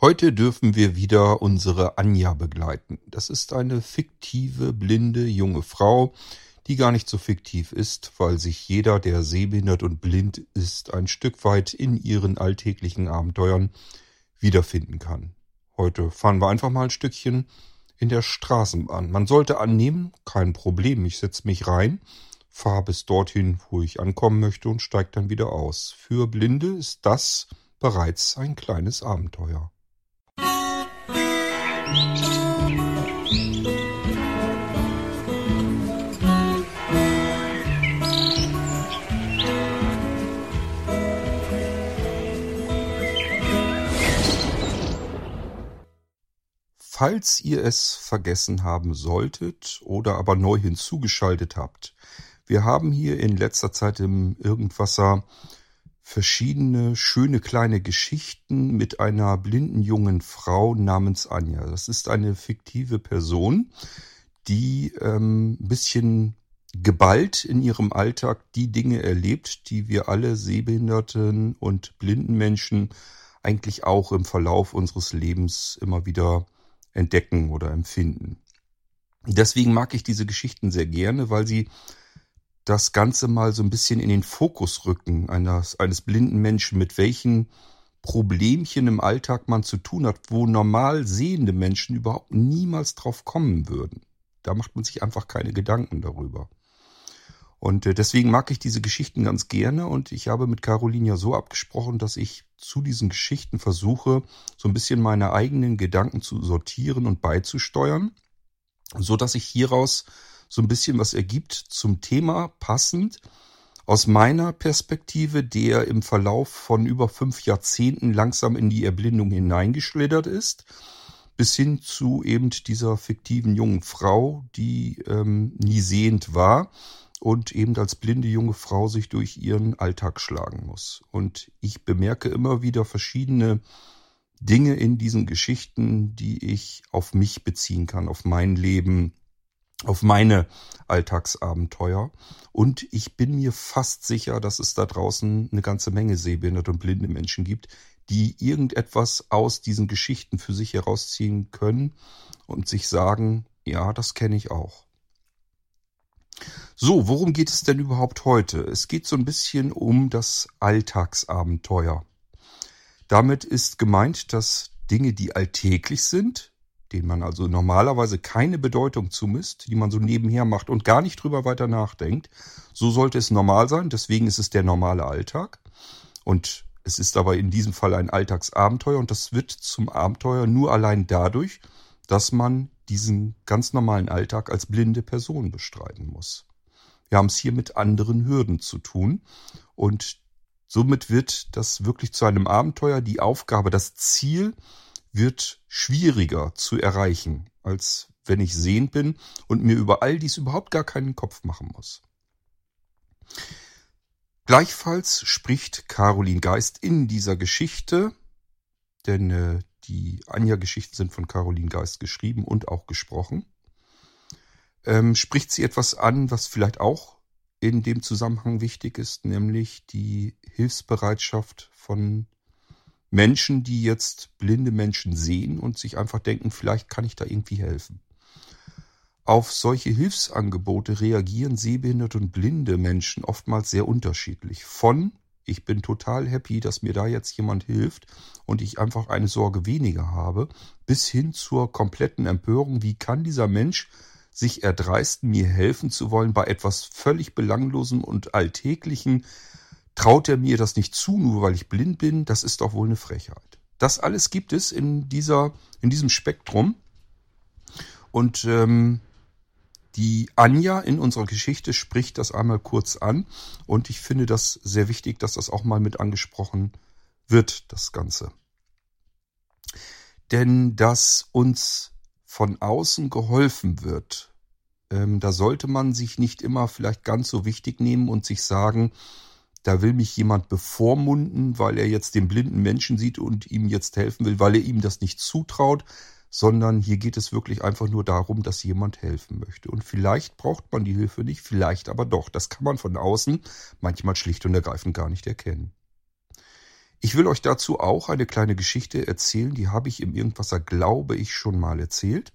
Heute dürfen wir wieder unsere Anja begleiten. Das ist eine fiktive, blinde, junge Frau, die gar nicht so fiktiv ist, weil sich jeder, der sehbehindert und blind ist, ein Stück weit in ihren alltäglichen Abenteuern wiederfinden kann. Heute fahren wir einfach mal ein Stückchen in der Straßenbahn. Man sollte annehmen, kein Problem, ich setze mich rein, fahre bis dorthin, wo ich ankommen möchte und steige dann wieder aus. Für Blinde ist das bereits ein kleines Abenteuer. Falls ihr es vergessen haben solltet oder aber neu hinzugeschaltet habt, wir haben hier in letzter Zeit im Irgendwasser verschiedene schöne kleine Geschichten mit einer blinden jungen Frau namens Anja. Das ist eine fiktive Person, die ähm, ein bisschen geballt in ihrem Alltag die Dinge erlebt, die wir alle sehbehinderten und blinden Menschen eigentlich auch im Verlauf unseres Lebens immer wieder entdecken oder empfinden. Deswegen mag ich diese Geschichten sehr gerne, weil sie das Ganze mal so ein bisschen in den Fokus rücken eines, eines blinden Menschen, mit welchen Problemchen im Alltag man zu tun hat, wo normal sehende Menschen überhaupt niemals drauf kommen würden. Da macht man sich einfach keine Gedanken darüber. Und äh, deswegen mag ich diese Geschichten ganz gerne und ich habe mit Caroline ja so abgesprochen, dass ich zu diesen Geschichten versuche, so ein bisschen meine eigenen Gedanken zu sortieren und beizusteuern, so dass ich hieraus so ein bisschen was ergibt zum Thema passend aus meiner Perspektive, der im Verlauf von über fünf Jahrzehnten langsam in die Erblindung hineingeschlittert ist, bis hin zu eben dieser fiktiven jungen Frau, die ähm, nie sehend war und eben als blinde junge Frau sich durch ihren Alltag schlagen muss. Und ich bemerke immer wieder verschiedene Dinge in diesen Geschichten, die ich auf mich beziehen kann, auf mein Leben, auf meine Alltagsabenteuer. Und ich bin mir fast sicher, dass es da draußen eine ganze Menge sehbehinderte und blinde Menschen gibt, die irgendetwas aus diesen Geschichten für sich herausziehen können und sich sagen, ja, das kenne ich auch. So, worum geht es denn überhaupt heute? Es geht so ein bisschen um das Alltagsabenteuer. Damit ist gemeint, dass Dinge, die alltäglich sind, denen man also normalerweise keine Bedeutung zumisst, die man so nebenher macht und gar nicht drüber weiter nachdenkt. So sollte es normal sein, deswegen ist es der normale Alltag. Und es ist aber in diesem Fall ein Alltagsabenteuer und das wird zum Abenteuer nur allein dadurch, dass man diesen ganz normalen Alltag als blinde Person bestreiten muss. Wir haben es hier mit anderen Hürden zu tun und somit wird das wirklich zu einem Abenteuer. Die Aufgabe, das Ziel, wird schwieriger zu erreichen, als wenn ich sehend bin und mir über all dies überhaupt gar keinen Kopf machen muss. Gleichfalls spricht Caroline Geist in dieser Geschichte, denn äh, die Anja-Geschichten sind von Caroline Geist geschrieben und auch gesprochen, ähm, spricht sie etwas an, was vielleicht auch in dem Zusammenhang wichtig ist, nämlich die Hilfsbereitschaft von Menschen, die jetzt blinde Menschen sehen und sich einfach denken, vielleicht kann ich da irgendwie helfen. Auf solche Hilfsangebote reagieren sehbehinderte und blinde Menschen oftmals sehr unterschiedlich. Von ich bin total happy, dass mir da jetzt jemand hilft und ich einfach eine Sorge weniger habe, bis hin zur kompletten Empörung, wie kann dieser Mensch sich erdreisten, mir helfen zu wollen bei etwas völlig belanglosem und alltäglichen, traut er mir das nicht zu, nur weil ich blind bin, das ist doch wohl eine Frechheit. Das alles gibt es in dieser, in diesem Spektrum. Und ähm, die Anja in unserer Geschichte spricht das einmal kurz an. Und ich finde das sehr wichtig, dass das auch mal mit angesprochen wird, das Ganze. Denn dass uns von außen geholfen wird, ähm, da sollte man sich nicht immer vielleicht ganz so wichtig nehmen und sich sagen, da will mich jemand bevormunden, weil er jetzt den blinden Menschen sieht und ihm jetzt helfen will, weil er ihm das nicht zutraut, sondern hier geht es wirklich einfach nur darum, dass jemand helfen möchte. Und vielleicht braucht man die Hilfe nicht, vielleicht aber doch. Das kann man von außen manchmal schlicht und ergreifend gar nicht erkennen. Ich will euch dazu auch eine kleine Geschichte erzählen, die habe ich im Irgendwasser, glaube ich, schon mal erzählt.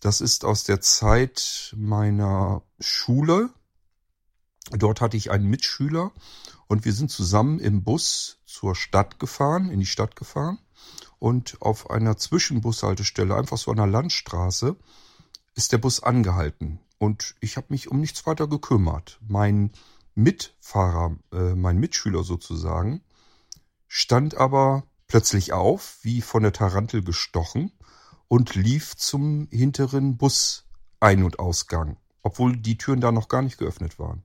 Das ist aus der Zeit meiner Schule. Dort hatte ich einen Mitschüler und wir sind zusammen im Bus zur Stadt gefahren, in die Stadt gefahren. Und auf einer Zwischenbushaltestelle, einfach so an der Landstraße, ist der Bus angehalten. Und ich habe mich um nichts weiter gekümmert. Mein Mitfahrer, äh, mein Mitschüler sozusagen, stand aber plötzlich auf, wie von der Tarantel gestochen, und lief zum hinteren Bus-Ein- und Ausgang, obwohl die Türen da noch gar nicht geöffnet waren.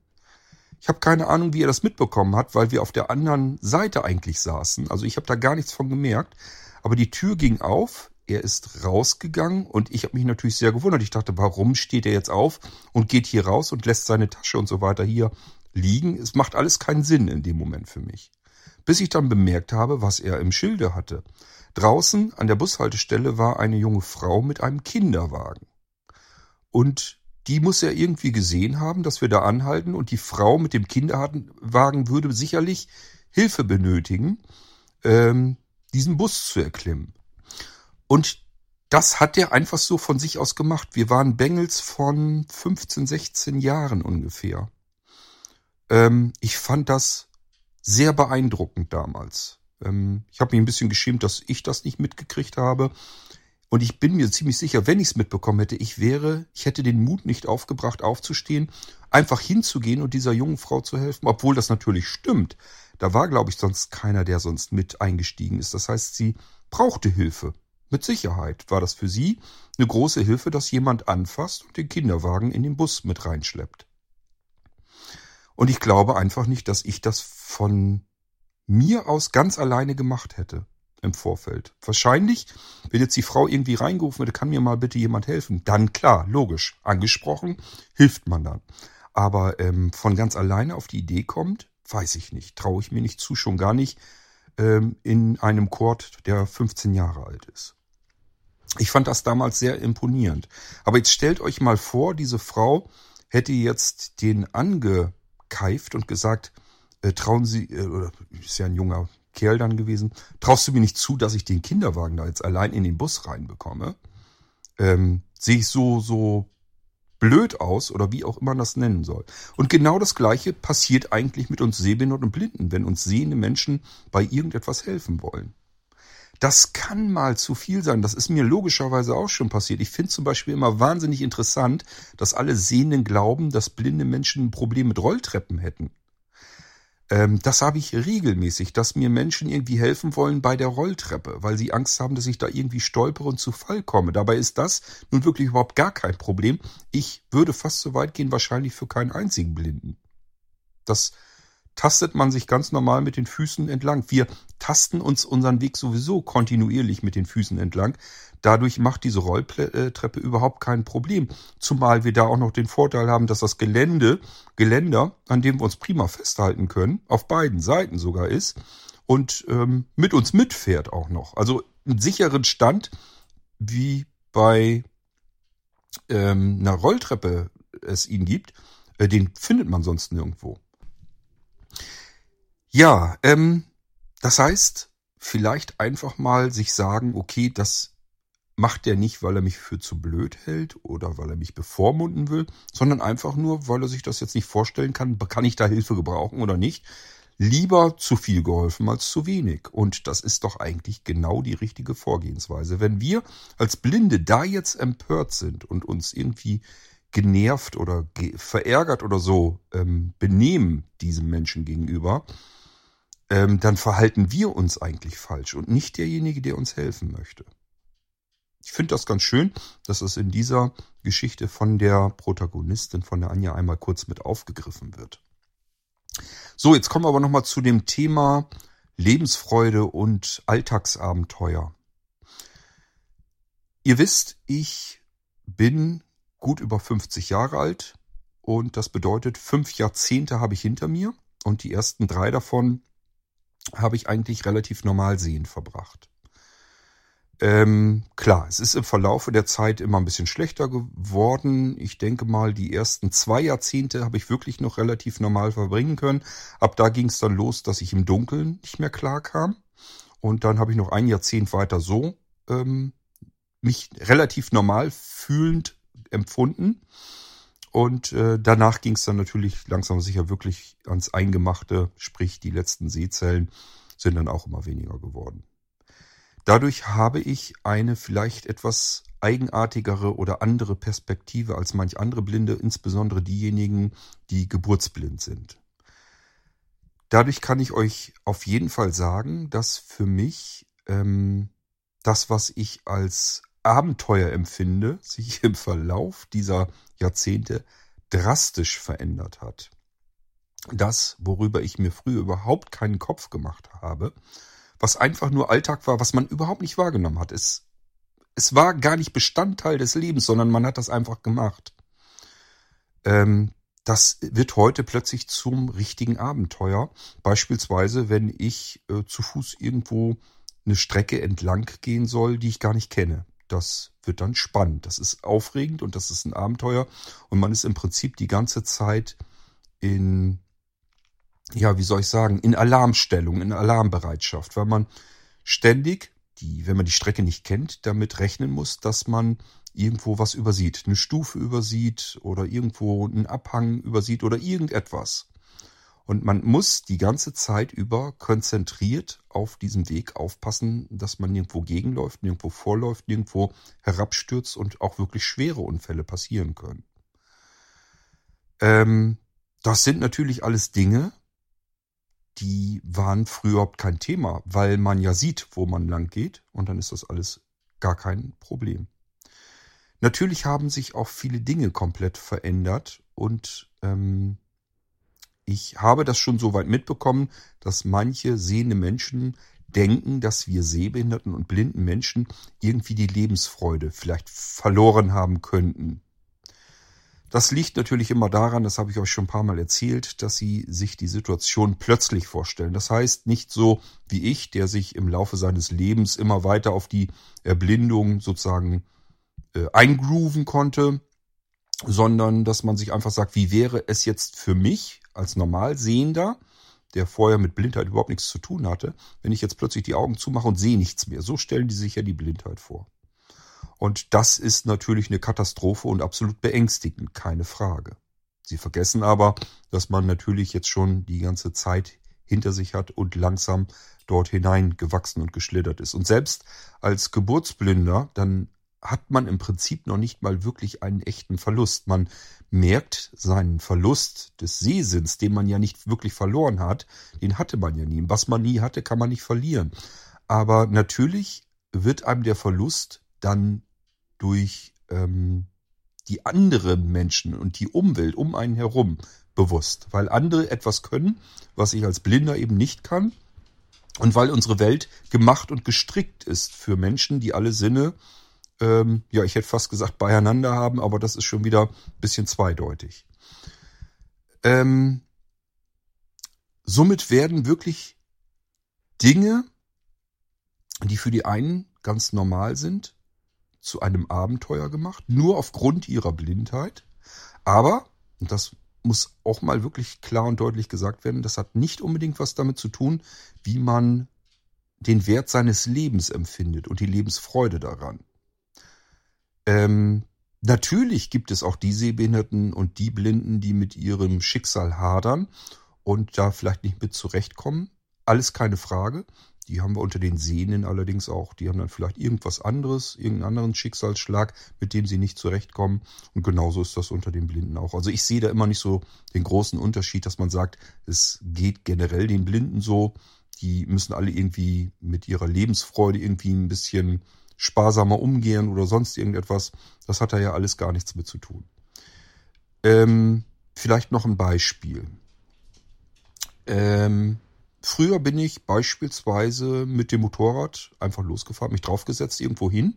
Ich habe keine Ahnung, wie er das mitbekommen hat, weil wir auf der anderen Seite eigentlich saßen. Also ich habe da gar nichts von gemerkt. Aber die Tür ging auf, er ist rausgegangen und ich habe mich natürlich sehr gewundert. Ich dachte, warum steht er jetzt auf und geht hier raus und lässt seine Tasche und so weiter hier liegen? Es macht alles keinen Sinn in dem Moment für mich. Bis ich dann bemerkt habe, was er im Schilde hatte. Draußen an der Bushaltestelle war eine junge Frau mit einem Kinderwagen. Und die muss er irgendwie gesehen haben, dass wir da anhalten und die Frau mit dem Kinderwagen würde sicherlich Hilfe benötigen, ähm, diesen Bus zu erklimmen. Und das hat er einfach so von sich aus gemacht. Wir waren Bengels von 15, 16 Jahren ungefähr. Ähm, ich fand das sehr beeindruckend damals. Ähm, ich habe mich ein bisschen geschämt, dass ich das nicht mitgekriegt habe. Und ich bin mir ziemlich sicher, wenn ich es mitbekommen hätte, ich wäre, ich hätte den Mut nicht aufgebracht, aufzustehen, einfach hinzugehen und dieser jungen Frau zu helfen, obwohl das natürlich stimmt. Da war, glaube ich, sonst keiner, der sonst mit eingestiegen ist. Das heißt, sie brauchte Hilfe. Mit Sicherheit war das für sie eine große Hilfe, dass jemand anfasst und den Kinderwagen in den Bus mit reinschleppt. Und ich glaube einfach nicht, dass ich das von mir aus ganz alleine gemacht hätte im Vorfeld. Wahrscheinlich, wenn jetzt die Frau irgendwie reingerufen würde, kann mir mal bitte jemand helfen. Dann klar, logisch, angesprochen, hilft man dann. Aber ähm, von ganz alleine auf die Idee kommt, weiß ich nicht. Traue ich mir nicht zu, schon gar nicht ähm, in einem Chord, der 15 Jahre alt ist. Ich fand das damals sehr imponierend. Aber jetzt stellt euch mal vor, diese Frau hätte jetzt den angekeift und gesagt, äh, trauen Sie, äh, oder ist ja ein junger Kerl dann gewesen, traust du mir nicht zu, dass ich den Kinderwagen da jetzt allein in den Bus reinbekomme? Ähm, Sehe ich so, so blöd aus oder wie auch immer man das nennen soll. Und genau das Gleiche passiert eigentlich mit uns Sehbehinderten und Blinden, wenn uns sehende Menschen bei irgendetwas helfen wollen. Das kann mal zu viel sein. Das ist mir logischerweise auch schon passiert. Ich finde zum Beispiel immer wahnsinnig interessant, dass alle Sehenden glauben, dass blinde Menschen ein Problem mit Rolltreppen hätten. Ähm, das habe ich regelmäßig, dass mir Menschen irgendwie helfen wollen bei der Rolltreppe, weil sie Angst haben, dass ich da irgendwie stolpere und zu Fall komme. Dabei ist das nun wirklich überhaupt gar kein Problem. Ich würde fast so weit gehen, wahrscheinlich für keinen einzigen Blinden. Das tastet man sich ganz normal mit den Füßen entlang. Wir tasten uns unseren Weg sowieso kontinuierlich mit den Füßen entlang. Dadurch macht diese Rolltreppe überhaupt kein Problem. Zumal wir da auch noch den Vorteil haben, dass das Gelände, Geländer, an dem wir uns prima festhalten können, auf beiden Seiten sogar ist und ähm, mit uns mitfährt auch noch. Also einen sicheren Stand, wie bei ähm, einer Rolltreppe es ihn gibt, äh, den findet man sonst nirgendwo. Ja, ähm, das heißt, vielleicht einfach mal sich sagen, okay, das macht er nicht, weil er mich für zu blöd hält oder weil er mich bevormunden will, sondern einfach nur, weil er sich das jetzt nicht vorstellen kann, kann ich da Hilfe gebrauchen oder nicht. Lieber zu viel geholfen als zu wenig. Und das ist doch eigentlich genau die richtige Vorgehensweise. Wenn wir als Blinde da jetzt empört sind und uns irgendwie genervt oder verärgert oder so ähm, benehmen diesem Menschen gegenüber, ähm, dann verhalten wir uns eigentlich falsch und nicht derjenige, der uns helfen möchte. Ich finde das ganz schön, dass es in dieser Geschichte von der Protagonistin, von der Anja, einmal kurz mit aufgegriffen wird. So, jetzt kommen wir aber nochmal zu dem Thema Lebensfreude und Alltagsabenteuer. Ihr wisst, ich bin gut über 50 Jahre alt und das bedeutet, fünf Jahrzehnte habe ich hinter mir und die ersten drei davon habe ich eigentlich relativ normal sehend verbracht. Ähm, klar, es ist im Verlaufe der Zeit immer ein bisschen schlechter geworden. Ich denke mal, die ersten zwei Jahrzehnte habe ich wirklich noch relativ normal verbringen können. Ab da ging es dann los, dass ich im Dunkeln nicht mehr klar kam. Und dann habe ich noch ein Jahrzehnt weiter so ähm, mich relativ normal fühlend empfunden. Und äh, danach ging es dann natürlich langsam sicher wirklich ans Eingemachte, sprich die letzten Sehzellen sind dann auch immer weniger geworden. Dadurch habe ich eine vielleicht etwas eigenartigere oder andere Perspektive als manch andere Blinde, insbesondere diejenigen, die geburtsblind sind. Dadurch kann ich euch auf jeden Fall sagen, dass für mich ähm, das, was ich als Abenteuer empfinde, sich im Verlauf dieser Jahrzehnte drastisch verändert hat. Das, worüber ich mir früher überhaupt keinen Kopf gemacht habe, was einfach nur Alltag war, was man überhaupt nicht wahrgenommen hat. Es, es war gar nicht Bestandteil des Lebens, sondern man hat das einfach gemacht. Ähm, das wird heute plötzlich zum richtigen Abenteuer. Beispielsweise, wenn ich äh, zu Fuß irgendwo eine Strecke entlang gehen soll, die ich gar nicht kenne. Das wird dann spannend. Das ist aufregend und das ist ein Abenteuer. Und man ist im Prinzip die ganze Zeit in ja, wie soll ich sagen, in Alarmstellung, in Alarmbereitschaft, weil man ständig, die, wenn man die Strecke nicht kennt, damit rechnen muss, dass man irgendwo was übersieht, eine Stufe übersieht oder irgendwo einen Abhang übersieht oder irgendetwas. Und man muss die ganze Zeit über konzentriert auf diesem Weg aufpassen, dass man nirgendwo gegenläuft, nirgendwo vorläuft, nirgendwo herabstürzt und auch wirklich schwere Unfälle passieren können. Ähm, das sind natürlich alles Dinge, die waren früher überhaupt kein Thema, weil man ja sieht, wo man lang geht und dann ist das alles gar kein Problem. Natürlich haben sich auch viele Dinge komplett verändert und ähm, ich habe das schon so weit mitbekommen, dass manche sehende Menschen denken, dass wir sehbehinderten und blinden Menschen irgendwie die Lebensfreude vielleicht verloren haben könnten. Das liegt natürlich immer daran, das habe ich euch schon ein paar Mal erzählt, dass sie sich die Situation plötzlich vorstellen. Das heißt nicht so wie ich, der sich im Laufe seines Lebens immer weiter auf die Erblindung sozusagen äh, eingrooven konnte, sondern dass man sich einfach sagt, wie wäre es jetzt für mich als Normalsehender, der vorher mit Blindheit überhaupt nichts zu tun hatte, wenn ich jetzt plötzlich die Augen zumache und sehe nichts mehr. So stellen die sich ja die Blindheit vor. Und das ist natürlich eine Katastrophe und absolut beängstigend, keine Frage. Sie vergessen aber, dass man natürlich jetzt schon die ganze Zeit hinter sich hat und langsam dort hinein gewachsen und geschlittert ist. Und selbst als Geburtsblinder, dann hat man im Prinzip noch nicht mal wirklich einen echten Verlust. Man merkt seinen Verlust des Sehsinns, den man ja nicht wirklich verloren hat, den hatte man ja nie. Was man nie hatte, kann man nicht verlieren. Aber natürlich wird einem der Verlust dann durch ähm, die anderen Menschen und die Umwelt um einen herum bewusst, weil andere etwas können, was ich als Blinder eben nicht kann und weil unsere Welt gemacht und gestrickt ist für Menschen, die alle Sinne, ähm, ja, ich hätte fast gesagt, beieinander haben, aber das ist schon wieder ein bisschen zweideutig. Ähm, somit werden wirklich Dinge, die für die einen ganz normal sind, zu einem Abenteuer gemacht, nur aufgrund ihrer Blindheit. Aber, und das muss auch mal wirklich klar und deutlich gesagt werden, das hat nicht unbedingt was damit zu tun, wie man den Wert seines Lebens empfindet und die Lebensfreude daran. Ähm, natürlich gibt es auch die Sehbehinderten und die Blinden, die mit ihrem Schicksal hadern und da vielleicht nicht mit zurechtkommen. Alles keine Frage. Die haben wir unter den Sehnen allerdings auch. Die haben dann vielleicht irgendwas anderes, irgendeinen anderen Schicksalsschlag, mit dem sie nicht zurechtkommen. Und genauso ist das unter den Blinden auch. Also ich sehe da immer nicht so den großen Unterschied, dass man sagt, es geht generell den Blinden so. Die müssen alle irgendwie mit ihrer Lebensfreude irgendwie ein bisschen sparsamer umgehen oder sonst irgendetwas. Das hat da ja alles gar nichts mit zu tun. Ähm, vielleicht noch ein Beispiel. Ähm, Früher bin ich beispielsweise mit dem Motorrad einfach losgefahren, mich draufgesetzt irgendwo hin,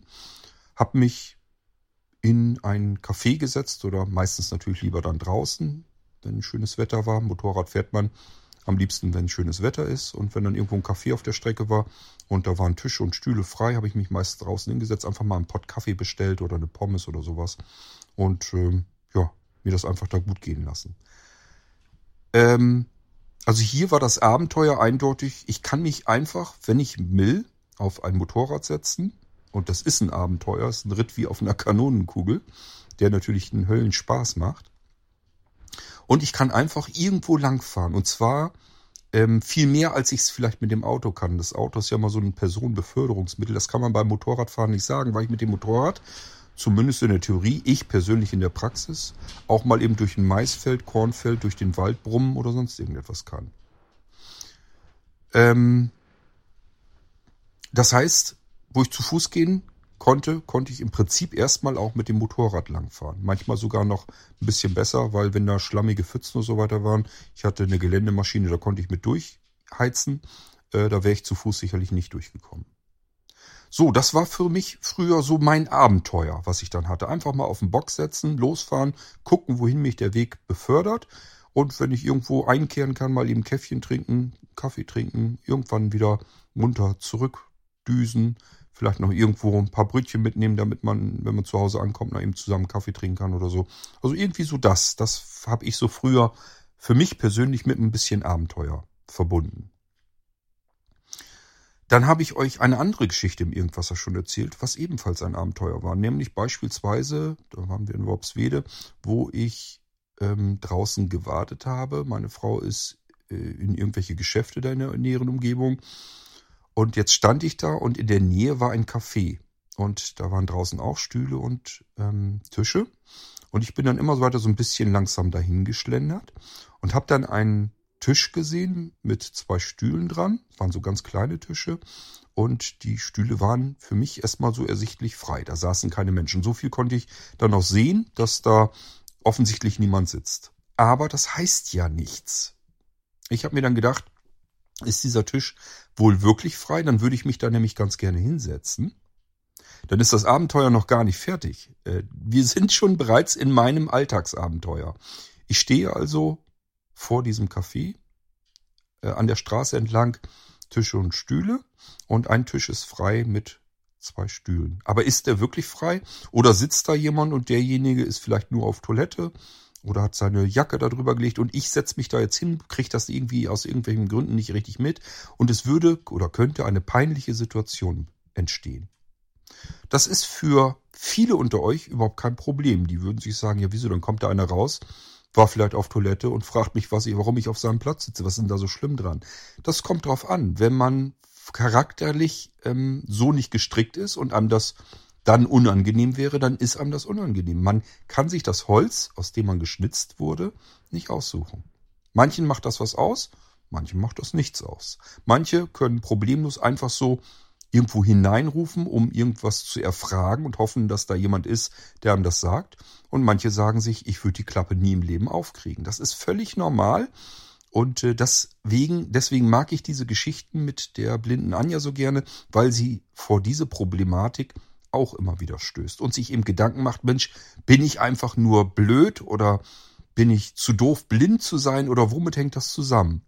habe mich in ein Café gesetzt oder meistens natürlich lieber dann draußen, wenn schönes Wetter war. Motorrad fährt man Am liebsten, wenn schönes Wetter ist. Und wenn dann irgendwo ein Café auf der Strecke war und da waren Tische und Stühle frei, habe ich mich meist draußen hingesetzt, einfach mal einen Pott Kaffee bestellt oder eine Pommes oder sowas. Und ähm, ja, mir das einfach da gut gehen lassen. Ähm, also hier war das Abenteuer eindeutig, ich kann mich einfach, wenn ich will, auf ein Motorrad setzen. Und das ist ein Abenteuer, ist ein Ritt wie auf einer Kanonenkugel, der natürlich einen Höllenspaß macht. Und ich kann einfach irgendwo langfahren. Und zwar ähm, viel mehr, als ich es vielleicht mit dem Auto kann. Das Auto ist ja mal so ein Personenbeförderungsmittel. Das kann man beim Motorradfahren nicht sagen, weil ich mit dem Motorrad, zumindest in der Theorie, ich persönlich in der Praxis, auch mal eben durch ein Maisfeld, Kornfeld, durch den Wald brummen oder sonst irgendetwas kann. Ähm, das heißt, wo ich zu Fuß gehen konnte, konnte ich im Prinzip erstmal auch mit dem Motorrad langfahren. Manchmal sogar noch ein bisschen besser, weil wenn da schlammige Pfützen und so weiter waren, ich hatte eine Geländemaschine, da konnte ich mit durchheizen. Äh, da wäre ich zu Fuß sicherlich nicht durchgekommen. So, das war für mich früher so mein Abenteuer, was ich dann hatte. Einfach mal auf den Box setzen, losfahren, gucken, wohin mich der Weg befördert. Und wenn ich irgendwo einkehren kann, mal eben Käffchen trinken, Kaffee trinken, irgendwann wieder munter zurückdüsen, vielleicht noch irgendwo ein paar Brötchen mitnehmen, damit man, wenn man zu Hause ankommt, noch eben zusammen Kaffee trinken kann oder so. Also irgendwie so das. Das habe ich so früher für mich persönlich mit ein bisschen Abenteuer verbunden. Dann habe ich euch eine andere Geschichte im Irgendwasser schon erzählt, was ebenfalls ein Abenteuer war. Nämlich beispielsweise, da waren wir in Worpswede, wo ich ähm, draußen gewartet habe. Meine Frau ist äh, in irgendwelche Geschäfte da in der näheren Umgebung und jetzt stand ich da und in der Nähe war ein Café. Und da waren draußen auch Stühle und ähm, Tische. Und ich bin dann immer so weiter so ein bisschen langsam dahin geschlendert und habe dann einen Tisch gesehen mit zwei Stühlen dran. Das waren so ganz kleine Tische. Und die Stühle waren für mich erstmal so ersichtlich frei. Da saßen keine Menschen. So viel konnte ich dann auch sehen, dass da offensichtlich niemand sitzt. Aber das heißt ja nichts. Ich habe mir dann gedacht, ist dieser Tisch wohl wirklich frei, dann würde ich mich da nämlich ganz gerne hinsetzen. Dann ist das Abenteuer noch gar nicht fertig. Äh, wir sind schon bereits in meinem Alltagsabenteuer. Ich stehe also vor diesem Café, äh, an der Straße entlang, Tische und Stühle und ein Tisch ist frei mit zwei Stühlen. Aber ist der wirklich frei? Oder sitzt da jemand und derjenige ist vielleicht nur auf Toilette oder hat seine Jacke darüber gelegt und ich setze mich da jetzt hin, kriege das irgendwie aus irgendwelchen Gründen nicht richtig mit und es würde oder könnte eine peinliche Situation entstehen. Das ist für viele unter euch überhaupt kein Problem. Die würden sich sagen, ja wieso, dann kommt da einer raus, war vielleicht auf Toilette und fragt mich, was ich, warum ich auf seinem Platz sitze, was ist denn da so schlimm dran? Das kommt drauf an, wenn man charakterlich ähm, so nicht gestrickt ist und einem das dann unangenehm wäre, dann ist einem das unangenehm. Man kann sich das Holz, aus dem man geschnitzt wurde, nicht aussuchen. Manchen macht das was aus, manchen macht das nichts aus. Manche können problemlos einfach so irgendwo hineinrufen, um irgendwas zu erfragen und hoffen, dass da jemand ist, der einem das sagt. Und manche sagen sich, ich würde die Klappe nie im Leben aufkriegen. Das ist völlig normal. Und äh, deswegen, deswegen mag ich diese Geschichten mit der blinden Anja so gerne, weil sie vor diese Problematik auch immer wieder stößt und sich eben Gedanken macht, Mensch, bin ich einfach nur blöd oder bin ich zu doof, blind zu sein oder womit hängt das zusammen?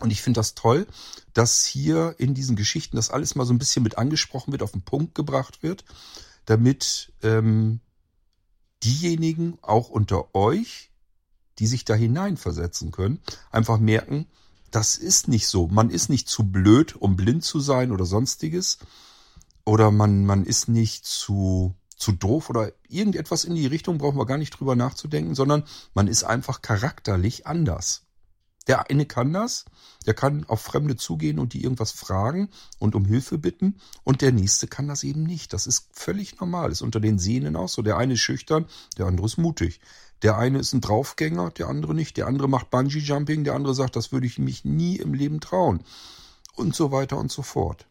Und ich finde das toll, dass hier in diesen Geschichten das alles mal so ein bisschen mit angesprochen wird, auf den Punkt gebracht wird, damit ähm, diejenigen auch unter euch, die sich da hineinversetzen können, einfach merken, das ist nicht so. Man ist nicht zu blöd, um blind zu sein oder sonstiges, oder man, man ist nicht zu, zu doof oder irgendetwas in die Richtung brauchen wir gar nicht drüber nachzudenken, sondern man ist einfach charakterlich anders. Der eine kann das, der kann auf Fremde zugehen und die irgendwas fragen und um Hilfe bitten und der nächste kann das eben nicht. Das ist völlig normal, ist unter den Sehnen auch so. Der eine ist schüchtern, der andere ist mutig. Der eine ist ein Draufgänger, der andere nicht. Der andere macht Bungee Jumping, der andere sagt, das würde ich mich nie im Leben trauen. Und so weiter und so fort.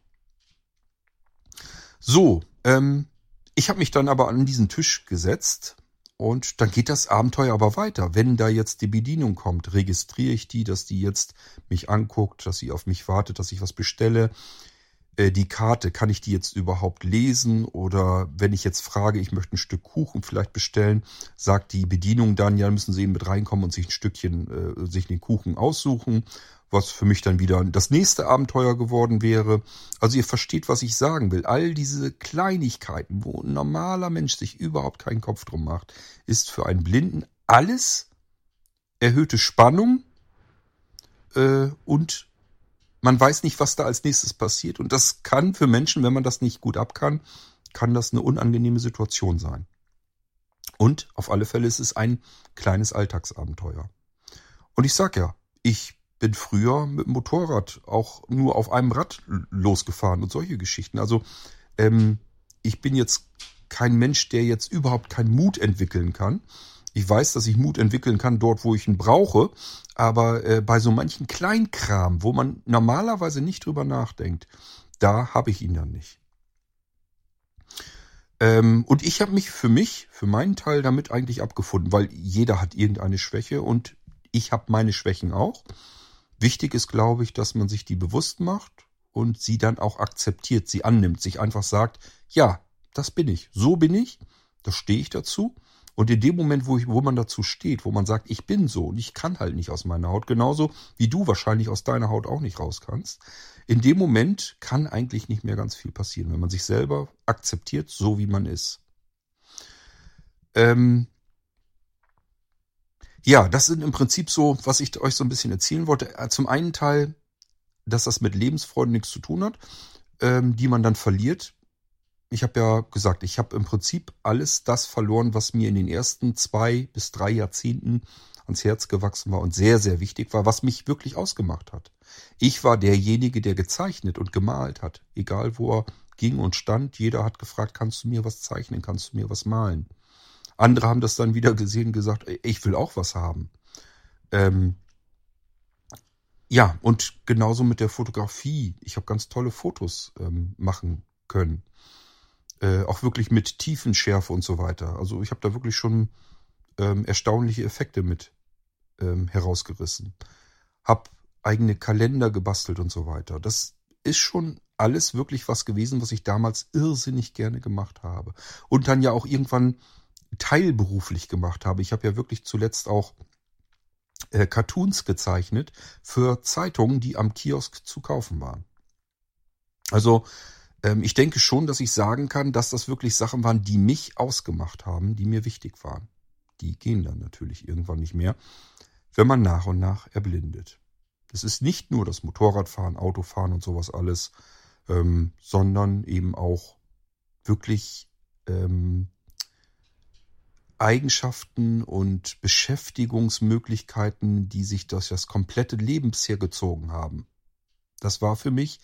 So, ähm, ich habe mich dann aber an diesen Tisch gesetzt und dann geht das Abenteuer aber weiter. Wenn da jetzt die Bedienung kommt, registriere ich die, dass die jetzt mich anguckt, dass sie auf mich wartet, dass ich was bestelle. Äh, die Karte, kann ich die jetzt überhaupt lesen? Oder wenn ich jetzt frage, ich möchte ein Stück Kuchen vielleicht bestellen, sagt die Bedienung dann, ja, müssen Sie eben mit reinkommen und sich ein Stückchen, äh, sich den Kuchen aussuchen, was für mich dann wieder das nächste Abenteuer geworden wäre. Also ihr versteht, was ich sagen will. All diese Kleinigkeiten, wo ein normaler Mensch sich überhaupt keinen Kopf drum macht, ist für einen Blinden alles erhöhte Spannung äh, und man weiß nicht, was da als nächstes passiert. Und das kann für Menschen, wenn man das nicht gut ab kann, kann das eine unangenehme Situation sein. Und auf alle Fälle ist es ein kleines Alltagsabenteuer. Und ich sag ja, ich bin früher mit dem Motorrad auch nur auf einem Rad losgefahren und solche Geschichten. Also ähm, ich bin jetzt kein Mensch, der jetzt überhaupt keinen Mut entwickeln kann. Ich weiß, dass ich Mut entwickeln kann dort, wo ich ihn brauche, aber äh, bei so manchen Kleinkram, wo man normalerweise nicht drüber nachdenkt, da habe ich ihn dann nicht. Ähm, und ich habe mich für mich, für meinen Teil damit eigentlich abgefunden, weil jeder hat irgendeine Schwäche und ich habe meine Schwächen auch. Wichtig ist, glaube ich, dass man sich die bewusst macht und sie dann auch akzeptiert, sie annimmt, sich einfach sagt, ja, das bin ich, so bin ich, da stehe ich dazu und in dem Moment, wo, ich, wo man dazu steht, wo man sagt, ich bin so und ich kann halt nicht aus meiner Haut, genauso wie du wahrscheinlich aus deiner Haut auch nicht raus kannst, in dem Moment kann eigentlich nicht mehr ganz viel passieren, wenn man sich selber akzeptiert, so wie man ist. Ähm ja, das sind im Prinzip so, was ich euch so ein bisschen erzählen wollte. Äh, zum einen Teil, dass das mit Lebensfreude nichts zu tun hat, ähm, die man dann verliert ich habe ja gesagt, ich habe im Prinzip alles das verloren, was mir in den ersten zwei bis drei Jahrzehnten ans Herz gewachsen war und sehr, sehr wichtig war, was mich wirklich ausgemacht hat. Ich war derjenige, der gezeichnet und gemalt hat, egal wo er ging und stand. Jeder hat gefragt, kannst du mir was zeichnen, kannst du mir was malen? Andere haben das dann wieder gesehen und gesagt, ich will auch was haben. Ähm ja, und genauso mit der Fotografie. Ich habe ganz tolle Fotos ähm, machen können. Äh, auch wirklich mit Tiefenschärfe und so weiter. Also ich habe da wirklich schon ähm, erstaunliche Effekte mit ähm, herausgerissen. Hab eigene Kalender gebastelt und so weiter. Das ist schon alles wirklich was gewesen, was ich damals irrsinnig gerne gemacht habe. Und dann ja auch irgendwann teilberuflich gemacht habe. Ich habe ja wirklich zuletzt auch äh, Cartoons gezeichnet für Zeitungen, die am Kiosk zu kaufen waren. Also ich denke schon, dass ich sagen kann, dass das wirklich Sachen waren, die mich ausgemacht haben, die mir wichtig waren. Die gehen dann natürlich irgendwann nicht mehr, wenn man nach und nach erblindet. Es ist nicht nur das Motorradfahren, Autofahren und sowas alles, ähm, sondern eben auch wirklich ähm, Eigenschaften und Beschäftigungsmöglichkeiten, die sich durch das komplette Leben bisher gezogen haben. Das war für mich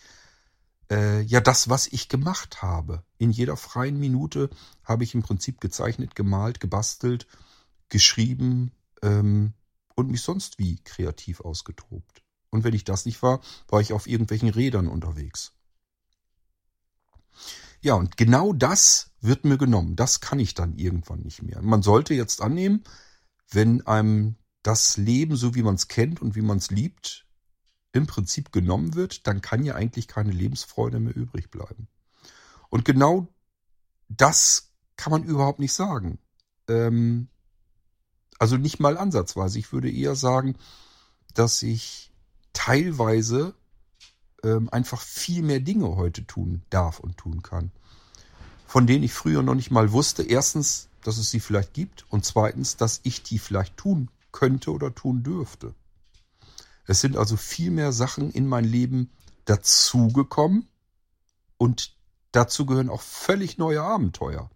äh, ja das, was ich gemacht habe. In jeder freien Minute habe ich im Prinzip gezeichnet, gemalt, gebastelt, geschrieben ähm, und mich sonst wie kreativ ausgetobt. Und wenn ich das nicht war, war ich auf irgendwelchen Rädern unterwegs. Ja, und genau das wird mir genommen. Das kann ich dann irgendwann nicht mehr. Man sollte jetzt annehmen, wenn einem das Leben, so wie man es kennt und wie man es liebt, im Prinzip genommen wird, dann kann ja eigentlich keine Lebensfreude mehr übrig bleiben. Und genau das kann man überhaupt nicht sagen. Ähm, also nicht mal ansatzweise. Ich würde eher sagen, dass ich teilweise ähm, einfach viel mehr Dinge heute tun darf und tun kann, von denen ich früher noch nicht mal wusste. Erstens, dass es sie vielleicht gibt und zweitens, dass ich die vielleicht tun könnte oder tun dürfte. Es sind also viel mehr Sachen in mein Leben dazugekommen und dazu gehören auch völlig neue Abenteuer.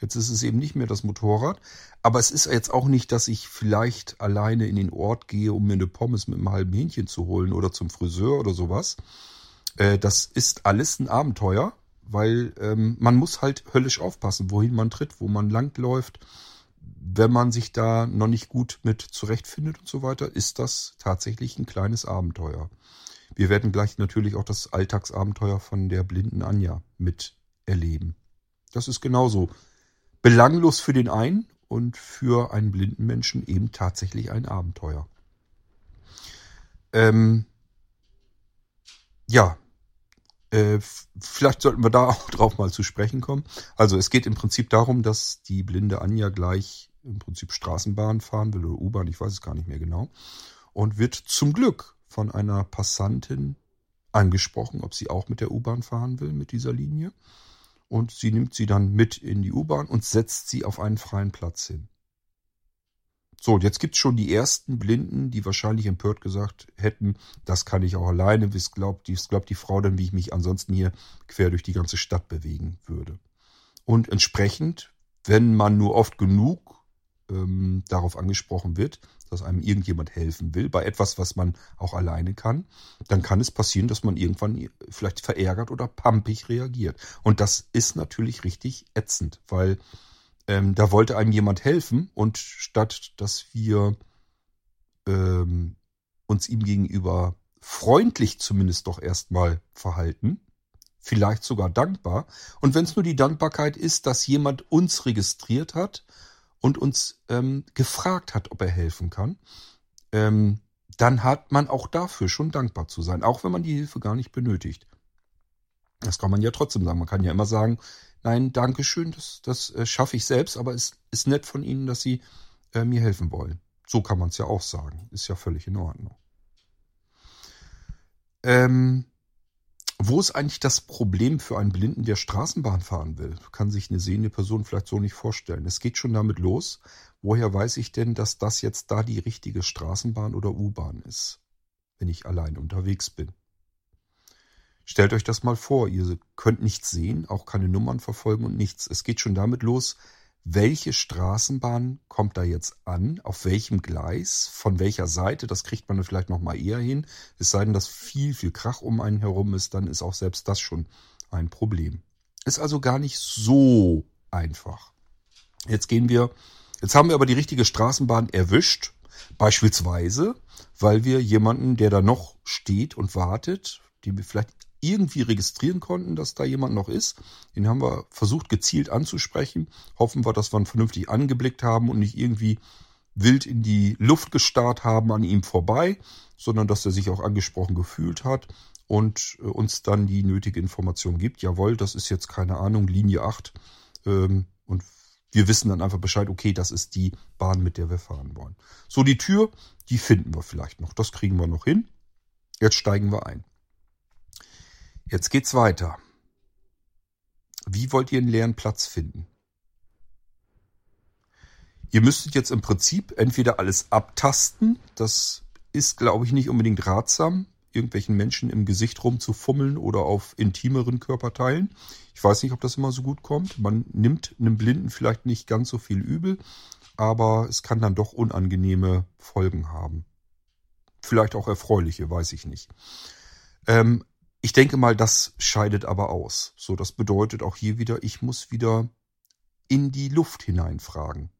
Jetzt ist es eben nicht mehr das Motorrad, aber es ist jetzt auch nicht, dass ich vielleicht alleine in den Ort gehe, um mir eine Pommes mit einem halben Hähnchen zu holen oder zum Friseur oder sowas. Äh, das ist alles ein Abenteuer, weil ähm, man muss halt höllisch aufpassen, wohin man tritt, wo man langläuft wenn man sich da noch nicht gut mit zurechtfindet und so weiter, ist das tatsächlich ein kleines Abenteuer. Wir werden gleich natürlich auch das Alltagsabenteuer von der blinden Anja mit erleben. Das ist genauso belanglos für den einen und für einen blinden Menschen eben tatsächlich ein Abenteuer. Ähm, ja, Äh, vielleicht sollten wir da auch drauf mal zu sprechen kommen. Also es geht im Prinzip darum, dass die blinde Anja gleich im Prinzip Straßenbahn fahren will oder U-Bahn, ich weiß es gar nicht mehr genau. Und wird zum Glück von einer Passantin angesprochen, ob sie auch mit der U-Bahn fahren will, mit dieser Linie. Und sie nimmt sie dann mit in die U-Bahn und setzt sie auf einen freien Platz hin. So, jetzt gibt's schon die ersten Blinden, die wahrscheinlich empört gesagt hätten, das kann ich auch alleine. Was glaubt, glaubt die Frau denn, wie ich mich ansonsten hier quer durch die ganze Stadt bewegen würde? Und entsprechend, wenn man nur oft genug ähm, darauf angesprochen wird, dass einem irgendjemand helfen will, bei etwas, was man auch alleine kann, dann kann es passieren, dass man irgendwann vielleicht verärgert oder pampig reagiert. Und das ist natürlich richtig ätzend, weil ähm, da wollte einem jemand helfen und statt dass wir ähm, uns ihm gegenüber freundlich zumindest doch erstmal verhalten, vielleicht sogar dankbar. Und wenn es nur die Dankbarkeit ist, dass jemand uns registriert hat und uns ähm, gefragt hat, ob er helfen kann, ähm, dann hat man auch dafür schon dankbar zu sein, auch wenn man die Hilfe gar nicht benötigt. Das kann man ja trotzdem sagen. Man kann ja immer sagen, nein, Dankeschön, das, das äh, schaffe ich selbst, aber es ist nett von Ihnen, dass Sie äh, mir helfen wollen. So kann man es ja auch sagen. Ist ja völlig in Ordnung. Ähm, wo ist eigentlich das Problem für einen Blinden, der Straßenbahn fahren will? Kann sich eine sehende Person vielleicht so nicht vorstellen. Es geht schon damit los. Woher weiß ich denn, dass das jetzt da die richtige Straßenbahn oder U-Bahn ist, wenn ich allein unterwegs bin? Stellt euch das mal vor, ihr könnt nichts sehen, auch keine Nummern verfolgen und nichts. Es geht schon damit los, welche Straßenbahn kommt da jetzt an, auf welchem Gleis, von welcher Seite, das kriegt man vielleicht noch mal eher hin. Es sei denn, dass viel, viel Krach um einen herum ist, dann ist auch selbst das schon ein Problem. Ist also gar nicht so einfach. Jetzt gehen wir, jetzt haben wir aber die richtige Straßenbahn erwischt, beispielsweise, weil wir jemanden, der da noch steht und wartet, den wir vielleicht irgendwie registrieren konnten, dass da jemand noch ist. Den haben wir versucht gezielt anzusprechen. Hoffen wir, dass wir ihn vernünftig angeblickt haben und nicht irgendwie wild in die Luft gestarrt haben an ihm vorbei, sondern dass er sich auch angesprochen gefühlt hat und äh, uns dann die nötige Information gibt. Jawohl, das ist jetzt keine Ahnung, Linie 8. Ähm, und wir wissen dann einfach Bescheid, okay, das ist die Bahn, mit der wir fahren wollen. So, die Tür, die finden wir vielleicht noch. Das kriegen wir noch hin. Jetzt steigen wir ein. Jetzt geht's weiter. Wie wollt ihr einen leeren Platz finden? Ihr müsstet jetzt im Prinzip entweder alles abtasten, das ist, glaube ich, nicht unbedingt ratsam, irgendwelchen Menschen im Gesicht rumzufummeln oder auf intimeren Körperteilen. Ich weiß nicht, ob das immer so gut kommt. Man nimmt einem Blinden vielleicht nicht ganz so viel übel, aber es kann dann doch unangenehme Folgen haben. Vielleicht auch erfreuliche, weiß ich nicht. Ähm, ich denke mal, das scheidet aber aus. So, das bedeutet auch hier wieder, ich muss wieder in die Luft hineinfragen.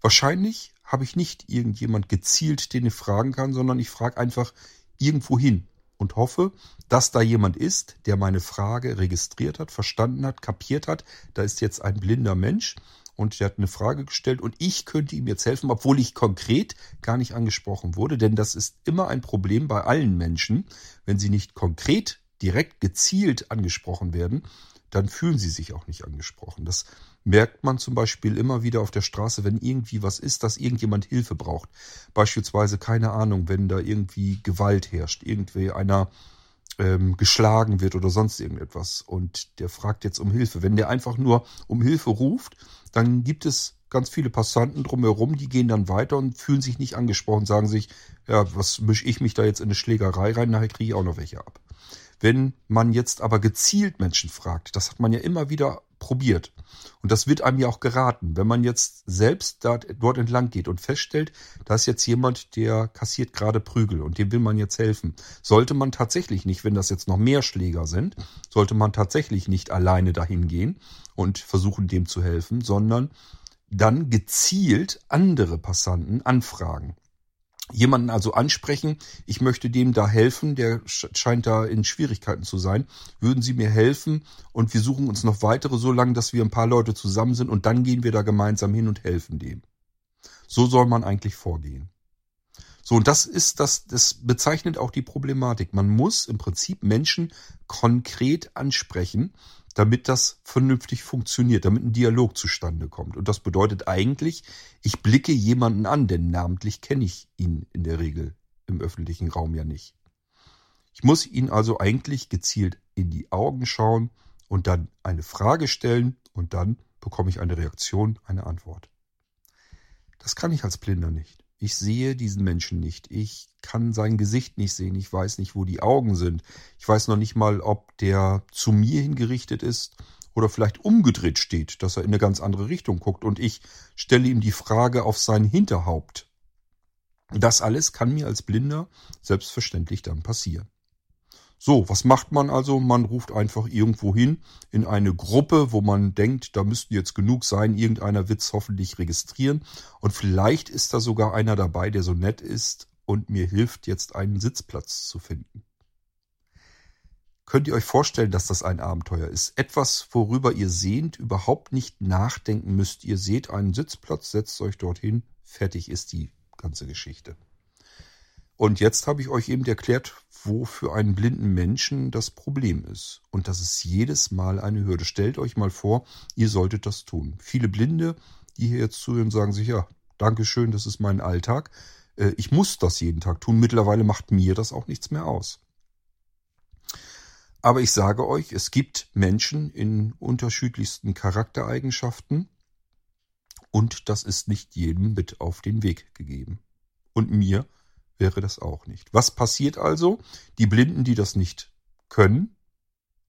Wahrscheinlich habe ich nicht irgendjemand gezielt, den ich fragen kann, sondern ich frage einfach irgendwo hin und hoffe, dass da jemand ist, der meine Frage registriert hat, verstanden hat, kapiert hat. Da ist jetzt ein blinder Mensch und der hat eine Frage gestellt und ich könnte ihm jetzt helfen, obwohl ich konkret gar nicht angesprochen wurde, denn das ist immer ein Problem bei allen Menschen, wenn sie nicht konkret, direkt, gezielt angesprochen werden, dann fühlen sie sich auch nicht angesprochen. Das merkt man zum Beispiel immer wieder auf der Straße, wenn irgendwie was ist, dass irgendjemand Hilfe braucht. Beispielsweise, keine Ahnung, wenn da irgendwie Gewalt herrscht, irgendwie einer ähm, geschlagen wird oder sonst irgendetwas und der fragt jetzt um Hilfe. Wenn der einfach nur um Hilfe ruft, dann gibt es ganz viele Passanten drumherum, die gehen dann weiter und fühlen sich nicht angesprochen, sagen sich, ja, was mische ich mich da jetzt in eine Schlägerei rein, nachher kriege ich auch noch welche ab. Wenn man jetzt aber gezielt Menschen fragt, das hat man ja immer wieder probiert. Und das wird einem ja auch geraten. Wenn man jetzt selbst dort, entlang geht und feststellt, da ist jetzt jemand, der kassiert gerade Prügel und dem will man jetzt helfen, sollte man tatsächlich nicht, wenn das jetzt noch mehr Schläger sind, sollte man tatsächlich nicht alleine dahin gehen und versuchen, dem zu helfen, sondern dann gezielt andere Passanten anfragen jemanden also ansprechen, ich möchte dem da helfen, der scheint da in Schwierigkeiten zu sein, würden Sie mir helfen und wir suchen uns noch weitere so lange, dass wir ein paar Leute zusammen sind und dann gehen wir da gemeinsam hin und helfen dem. So soll man eigentlich vorgehen. So, und das ist das, das bezeichnet auch die Problematik. Man muss im Prinzip Menschen konkret ansprechen, damit das vernünftig funktioniert, damit ein Dialog zustande kommt. Und das bedeutet eigentlich, ich blicke jemanden an, denn namentlich kenne ich ihn in der Regel im öffentlichen Raum ja nicht. Ich muss ihn also eigentlich gezielt in die Augen schauen und dann eine Frage stellen und dann bekomme ich eine Reaktion, eine Antwort. Das kann ich als Blinder nicht. Ich sehe diesen Menschen nicht. Ich kann sein Gesicht nicht sehen. Ich weiß nicht, wo die Augen sind. Ich weiß noch nicht mal, ob der zu mir hingerichtet ist oder vielleicht umgedreht steht, dass er in eine ganz andere Richtung guckt und ich stelle ihm die Frage auf sein Hinterhaupt. Das alles kann mir als Blinder selbstverständlich dann passieren. So, was macht man also? Man ruft einfach irgendwo hin in eine Gruppe, wo man denkt, da müssten jetzt genug sein. Irgendeiner wird's hoffentlich registrieren. Und vielleicht ist da sogar einer dabei, der so nett ist und mir hilft, jetzt einen Sitzplatz zu finden. Könnt ihr euch vorstellen, dass das ein Abenteuer ist? Etwas, worüber ihr sehend überhaupt nicht nachdenken müsst. Ihr seht einen Sitzplatz, setzt euch dorthin, fertig ist die ganze Geschichte. Und jetzt habe ich euch eben erklärt, wo für einen blinden Menschen das Problem ist. Und das ist jedes Mal eine Hürde. Stellt euch mal vor, ihr solltet das tun. Viele Blinde, die hier jetzt zuhören, sagen sich, ja, Dankeschön, das ist mein Alltag. Äh, ich muss das jeden Tag tun. Mittlerweile macht mir das auch nichts mehr aus. Aber ich sage euch, es gibt Menschen in unterschiedlichsten Charaktereigenschaften und das ist nicht jedem mit auf den Weg gegeben. Und mir wäre das auch nicht. Was passiert also? Die Blinden, die das nicht können,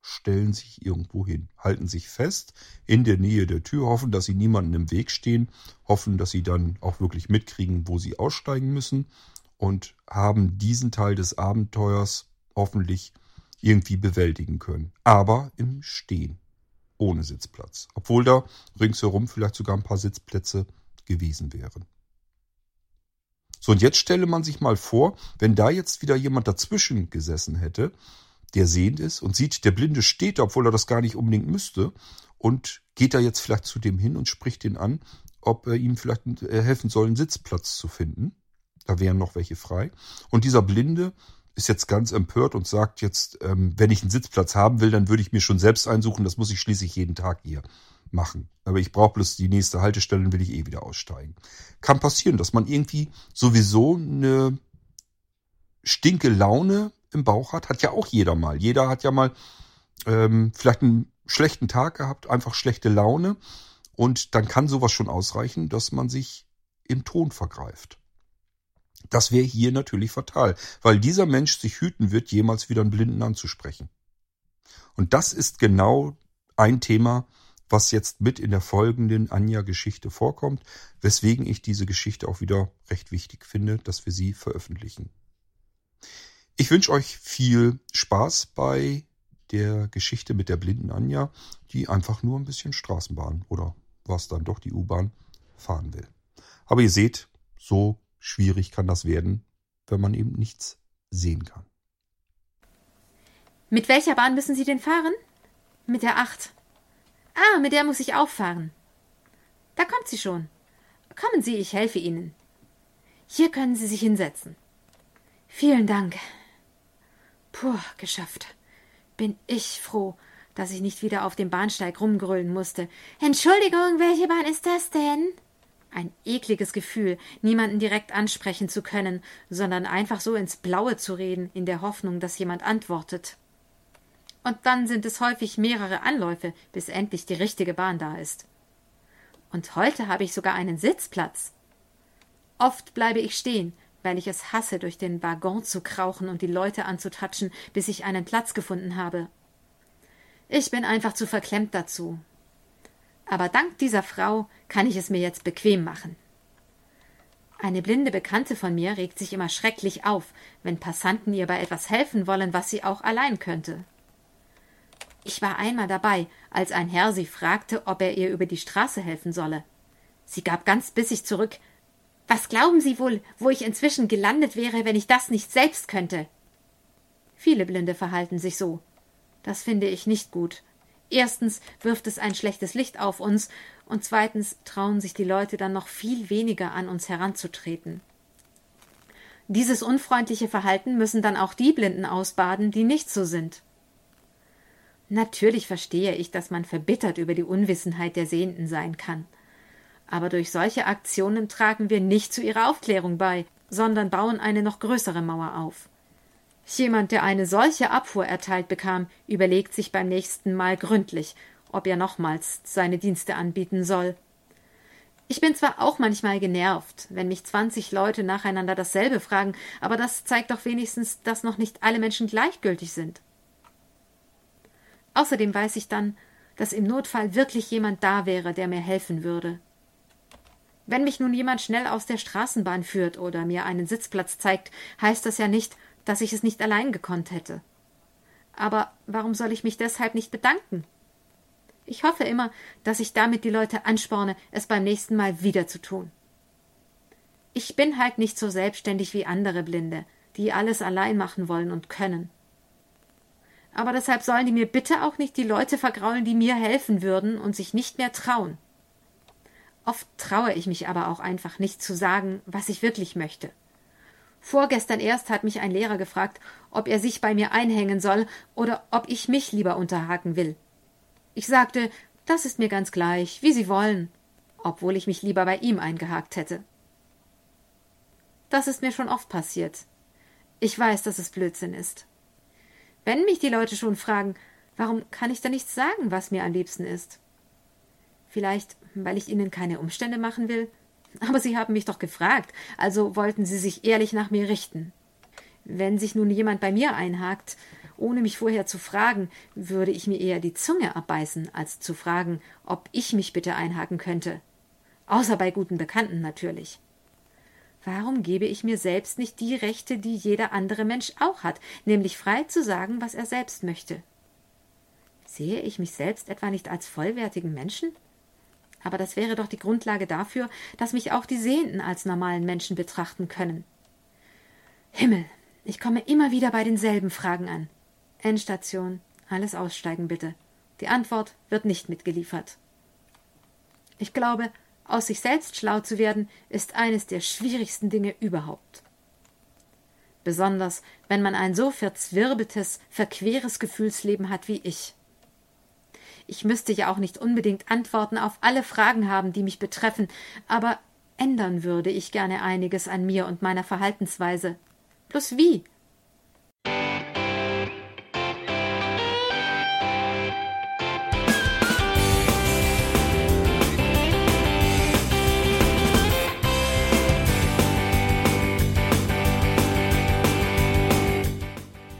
stellen sich irgendwo hin, halten sich fest in der Nähe der Tür, hoffen, dass sie niemanden im Weg stehen, hoffen, dass sie dann auch wirklich mitkriegen, wo sie aussteigen müssen und haben diesen Teil des Abenteuers hoffentlich irgendwie bewältigen können. Aber im Stehen, ohne Sitzplatz. Obwohl da ringsherum vielleicht sogar ein paar Sitzplätze gewesen wären. So, und jetzt stelle man sich mal vor, wenn da jetzt wieder jemand dazwischen gesessen hätte, der sehend ist und sieht, der Blinde steht da, obwohl er das gar nicht unbedingt müsste, und geht da jetzt vielleicht zu dem hin und spricht ihn an, ob er ihm vielleicht äh, helfen soll, einen Sitzplatz zu finden. Da wären noch welche frei. Und dieser Blinde ist jetzt ganz empört und sagt jetzt, ähm, wenn ich einen Sitzplatz haben will, dann würde ich mir schon selbst einsuchen. Das muss ich schließlich jeden Tag hier machen. Aber ich brauche bloß die nächste Haltestelle und will ich eh wieder aussteigen. Kann passieren, dass man irgendwie sowieso eine stinke Laune im Bauch hat. Hat ja auch jeder mal. Jeder hat ja mal ähm, vielleicht einen schlechten Tag gehabt, einfach schlechte Laune. Und dann kann sowas schon ausreichen, dass man sich im Ton vergreift. Das wäre hier natürlich fatal, weil dieser Mensch sich hüten wird, jemals wieder einen Blinden anzusprechen. Und das ist genau ein Thema, was jetzt mit in der folgenden Anja-Geschichte vorkommt, weswegen ich diese Geschichte auch wieder recht wichtig finde, dass wir sie veröffentlichen. Ich wünsche euch viel Spaß bei der Geschichte mit der blinden Anja, die einfach nur ein bisschen Straßenbahn oder was dann doch die U-Bahn fahren will. Aber ihr seht, so schwierig kann das werden, wenn man eben nichts sehen kann. Mit welcher Bahn müssen Sie denn fahren? Mit der 8. Ah, mit der muss ich auch fahren. Da kommt sie schon. Kommen Sie, ich helfe Ihnen. Hier können Sie sich hinsetzen. Vielen Dank. Puh, geschafft. Bin ich froh, dass ich nicht wieder auf dem Bahnsteig rumgrölen musste. Entschuldigung, welche Bahn ist das denn? Ein ekliges Gefühl, niemanden direkt ansprechen zu können, sondern einfach so ins Blaue zu reden, in der Hoffnung, dass jemand antwortet und dann sind es häufig mehrere Anläufe, bis endlich die richtige Bahn da ist. Und heute habe ich sogar einen Sitzplatz. Oft bleibe ich stehen, weil ich es hasse, durch den Waggon zu krauchen und die Leute anzutatschen, bis ich einen Platz gefunden habe. Ich bin einfach zu verklemmt dazu. Aber dank dieser Frau kann ich es mir jetzt bequem machen. Eine blinde Bekannte von mir regt sich immer schrecklich auf, wenn Passanten ihr bei etwas helfen wollen, was sie auch allein könnte. Ich war einmal dabei, als ein Herr sie fragte, ob er ihr über die Straße helfen solle. Sie gab ganz bissig zurück Was glauben Sie wohl, wo ich inzwischen gelandet wäre, wenn ich das nicht selbst könnte? Viele Blinde verhalten sich so. Das finde ich nicht gut. Erstens wirft es ein schlechtes Licht auf uns, und zweitens trauen sich die Leute dann noch viel weniger an uns heranzutreten. Dieses unfreundliche Verhalten müssen dann auch die Blinden ausbaden, die nicht so sind. Natürlich verstehe ich, dass man verbittert über die Unwissenheit der Sehenden sein kann. Aber durch solche Aktionen tragen wir nicht zu ihrer Aufklärung bei, sondern bauen eine noch größere Mauer auf. Jemand, der eine solche Abfuhr erteilt bekam, überlegt sich beim nächsten Mal gründlich, ob er nochmals seine Dienste anbieten soll. Ich bin zwar auch manchmal genervt, wenn mich zwanzig Leute nacheinander dasselbe fragen, aber das zeigt doch wenigstens, dass noch nicht alle Menschen gleichgültig sind. Außerdem weiß ich dann, dass im Notfall wirklich jemand da wäre, der mir helfen würde. Wenn mich nun jemand schnell aus der Straßenbahn führt oder mir einen Sitzplatz zeigt, heißt das ja nicht, dass ich es nicht allein gekonnt hätte. Aber warum soll ich mich deshalb nicht bedanken? Ich hoffe immer, dass ich damit die Leute ansporne, es beim nächsten Mal wieder zu tun. Ich bin halt nicht so selbstständig wie andere Blinde, die alles allein machen wollen und können. Aber deshalb sollen die mir bitte auch nicht die Leute vergraulen, die mir helfen würden und sich nicht mehr trauen. Oft traue ich mich aber auch einfach nicht zu sagen, was ich wirklich möchte. Vorgestern erst hat mich ein Lehrer gefragt, ob er sich bei mir einhängen soll oder ob ich mich lieber unterhaken will. Ich sagte, das ist mir ganz gleich, wie Sie wollen, obwohl ich mich lieber bei ihm eingehakt hätte. Das ist mir schon oft passiert. Ich weiß, dass es Blödsinn ist. Wenn mich die Leute schon fragen, warum kann ich da nicht sagen, was mir am liebsten ist? Vielleicht, weil ich ihnen keine Umstände machen will? Aber sie haben mich doch gefragt, also wollten sie sich ehrlich nach mir richten. Wenn sich nun jemand bei mir einhakt, ohne mich vorher zu fragen, würde ich mir eher die Zunge abbeißen, als zu fragen, ob ich mich bitte einhaken könnte. Außer bei guten Bekannten natürlich. Warum gebe ich mir selbst nicht die Rechte, die jeder andere Mensch auch hat, nämlich frei zu sagen, was er selbst möchte? Sehe ich mich selbst etwa nicht als vollwertigen Menschen? Aber das wäre doch die Grundlage dafür, dass mich auch die Sehenden als normalen Menschen betrachten können. Himmel, ich komme immer wieder bei denselben Fragen an. Endstation. Alles aussteigen bitte. Die Antwort wird nicht mitgeliefert. Ich glaube, aus sich selbst schlau zu werden, ist eines der schwierigsten Dinge überhaupt. Besonders, wenn man ein so verzwirbeltes, verqueres Gefühlsleben hat wie ich. Ich müsste ja auch nicht unbedingt Antworten auf alle Fragen haben, die mich betreffen, aber ändern würde ich gerne einiges an mir und meiner Verhaltensweise. Bloß wie?